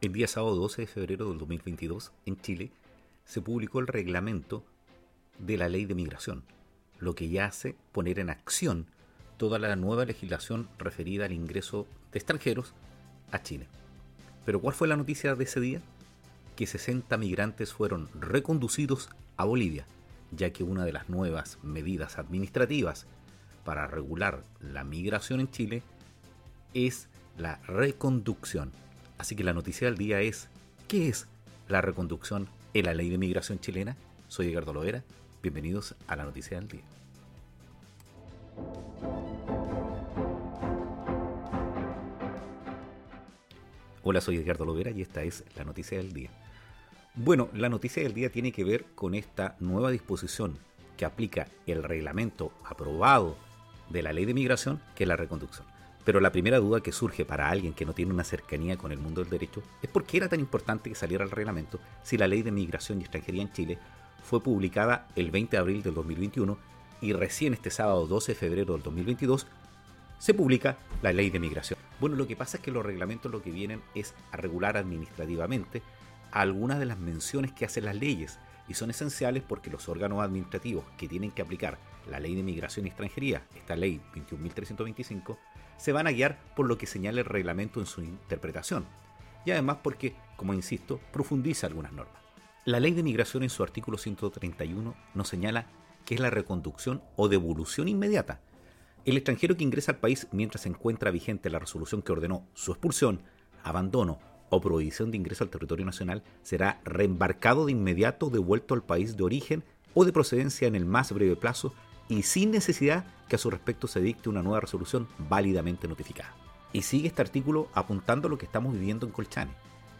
El día sábado 12 de febrero del 2022, en Chile, se publicó el reglamento de la ley de migración, lo que ya hace poner en acción toda la nueva legislación referida al ingreso de extranjeros a Chile. Pero ¿cuál fue la noticia de ese día? Que 60 migrantes fueron reconducidos a Bolivia, ya que una de las nuevas medidas administrativas para regular la migración en Chile es la reconducción Así que la noticia del día es, ¿qué es la reconducción en la ley de migración chilena? Soy Edgardo Lovera, bienvenidos a la noticia del día. Hola, soy Edgardo Lovera y esta es la noticia del día. Bueno, la noticia del día tiene que ver con esta nueva disposición que aplica el reglamento aprobado de la ley de migración, que es la reconducción. Pero la primera duda que surge para alguien que no tiene una cercanía con el mundo del derecho es por qué era tan importante que saliera el reglamento si la ley de migración y extranjería en Chile fue publicada el 20 de abril del 2021 y recién este sábado 12 de febrero del 2022 se publica la ley de migración. Bueno, lo que pasa es que los reglamentos lo que vienen es a regular administrativamente algunas de las menciones que hacen las leyes y son esenciales porque los órganos administrativos que tienen que aplicar la ley de migración y extranjería, esta ley 21.325, se van a guiar por lo que señala el reglamento en su interpretación, y además porque, como insisto, profundiza algunas normas. La ley de migración en su artículo 131 nos señala que es la reconducción o devolución inmediata. El extranjero que ingresa al país mientras se encuentra vigente la resolución que ordenó su expulsión, abandono o prohibición de ingreso al territorio nacional será reembarcado de inmediato devuelto al país de origen o de procedencia en el más breve plazo y sin necesidad que a su respecto se dicte una nueva resolución válidamente notificada. Y sigue este artículo apuntando lo que estamos viviendo en Colchane.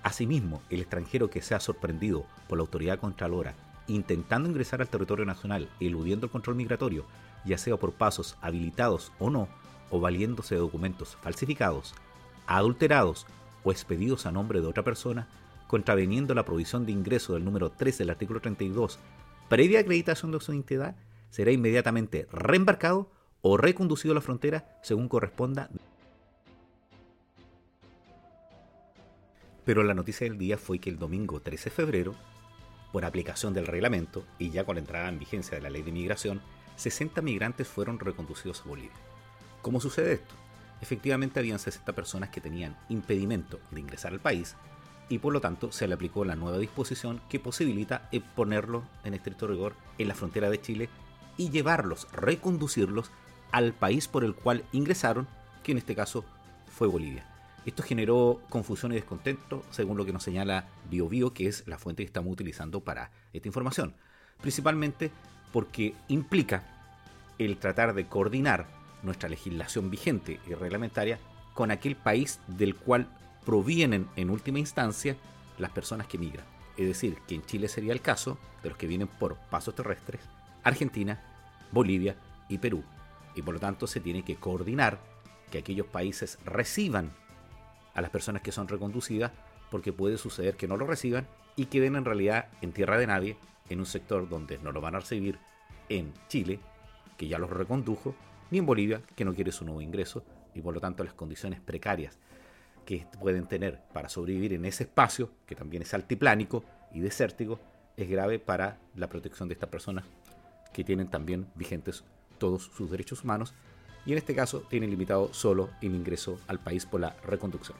Asimismo, el extranjero que sea sorprendido por la autoridad contralora intentando ingresar al territorio nacional eludiendo el control migratorio, ya sea por pasos habilitados o no, o valiéndose de documentos falsificados, adulterados o expedidos a nombre de otra persona, contraveniendo la provisión de ingreso del número 3 del artículo 32, previa acreditación de su identidad, será inmediatamente reembarcado o reconducido a la frontera según corresponda. Pero la noticia del día fue que el domingo 13 de febrero, por aplicación del reglamento y ya con la entrada en vigencia de la ley de migración, 60 migrantes fueron reconducidos a Bolivia. ¿Cómo sucede esto? Efectivamente habían 60 personas que tenían impedimento de ingresar al país y por lo tanto se le aplicó la nueva disposición que posibilita ponerlo en estricto rigor en la frontera de Chile y llevarlos, reconducirlos al país por el cual ingresaron, que en este caso fue Bolivia. Esto generó confusión y descontento, según lo que nos señala BioBio, que es la fuente que estamos utilizando para esta información. Principalmente porque implica el tratar de coordinar nuestra legislación vigente y reglamentaria con aquel país del cual provienen en última instancia las personas que migran. Es decir, que en Chile sería el caso de los que vienen por pasos terrestres, Argentina, Bolivia y Perú. Y por lo tanto se tiene que coordinar que aquellos países reciban a las personas que son reconducidas, porque puede suceder que no lo reciban y queden en realidad en tierra de nadie, en un sector donde no lo van a recibir en Chile, que ya los recondujo, ni en Bolivia, que no quiere su nuevo ingreso, y por lo tanto las condiciones precarias que pueden tener para sobrevivir en ese espacio, que también es altiplánico y desértico, es grave para la protección de estas personas que tienen también vigentes todos sus derechos humanos y en este caso tienen limitado solo el ingreso al país por la reconducción.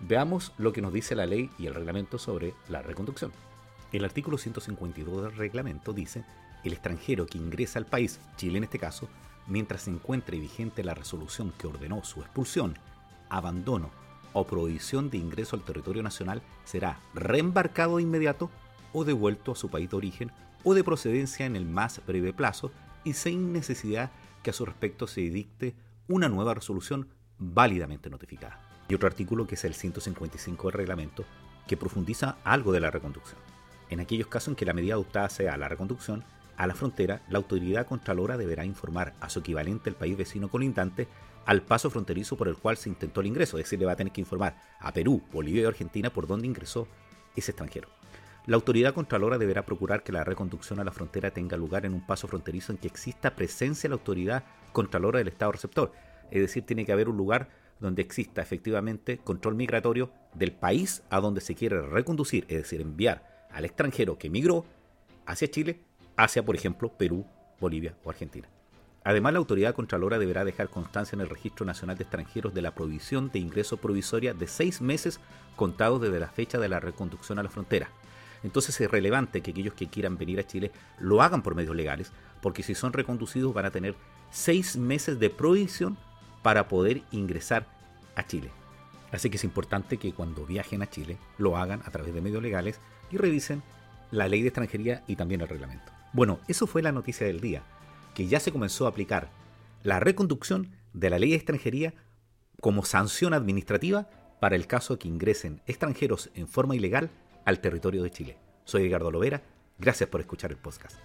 Veamos lo que nos dice la ley y el reglamento sobre la reconducción. El artículo 152 del reglamento dice, el extranjero que ingresa al país, Chile en este caso, mientras se encuentre vigente la resolución que ordenó su expulsión, abandono o prohibición de ingreso al territorio nacional, será reembarcado de inmediato o devuelto a su país de origen o de procedencia en el más breve plazo y sin necesidad que a su respecto se dicte una nueva resolución válidamente notificada. Y otro artículo que es el 155 del reglamento que profundiza algo de la reconducción. En aquellos casos en que la medida adoptada sea la reconducción, a la frontera, la autoridad contralora deberá informar a su equivalente el país vecino colindante al paso fronterizo por el cual se intentó el ingreso, es decir, le va a tener que informar a Perú, Bolivia y Argentina por dónde ingresó ese extranjero. La autoridad contralora deberá procurar que la reconducción a la frontera tenga lugar en un paso fronterizo en que exista presencia de la autoridad contralora del Estado receptor. Es decir, tiene que haber un lugar donde exista efectivamente control migratorio del país a donde se quiere reconducir, es decir, enviar al extranjero que migró hacia Chile, hacia, por ejemplo, Perú, Bolivia o Argentina. Además, la autoridad contralora deberá dejar constancia en el Registro Nacional de Extranjeros de la provisión de ingreso provisoria de seis meses contados desde la fecha de la reconducción a la frontera. Entonces es relevante que aquellos que quieran venir a Chile lo hagan por medios legales, porque si son reconducidos van a tener seis meses de provisión para poder ingresar a Chile. Así que es importante que cuando viajen a Chile lo hagan a través de medios legales y revisen la ley de extranjería y también el reglamento. Bueno, eso fue la noticia del día, que ya se comenzó a aplicar la reconducción de la ley de extranjería como sanción administrativa para el caso que ingresen extranjeros en forma ilegal al territorio de Chile. Soy Edgardo Lovera, gracias por escuchar el podcast.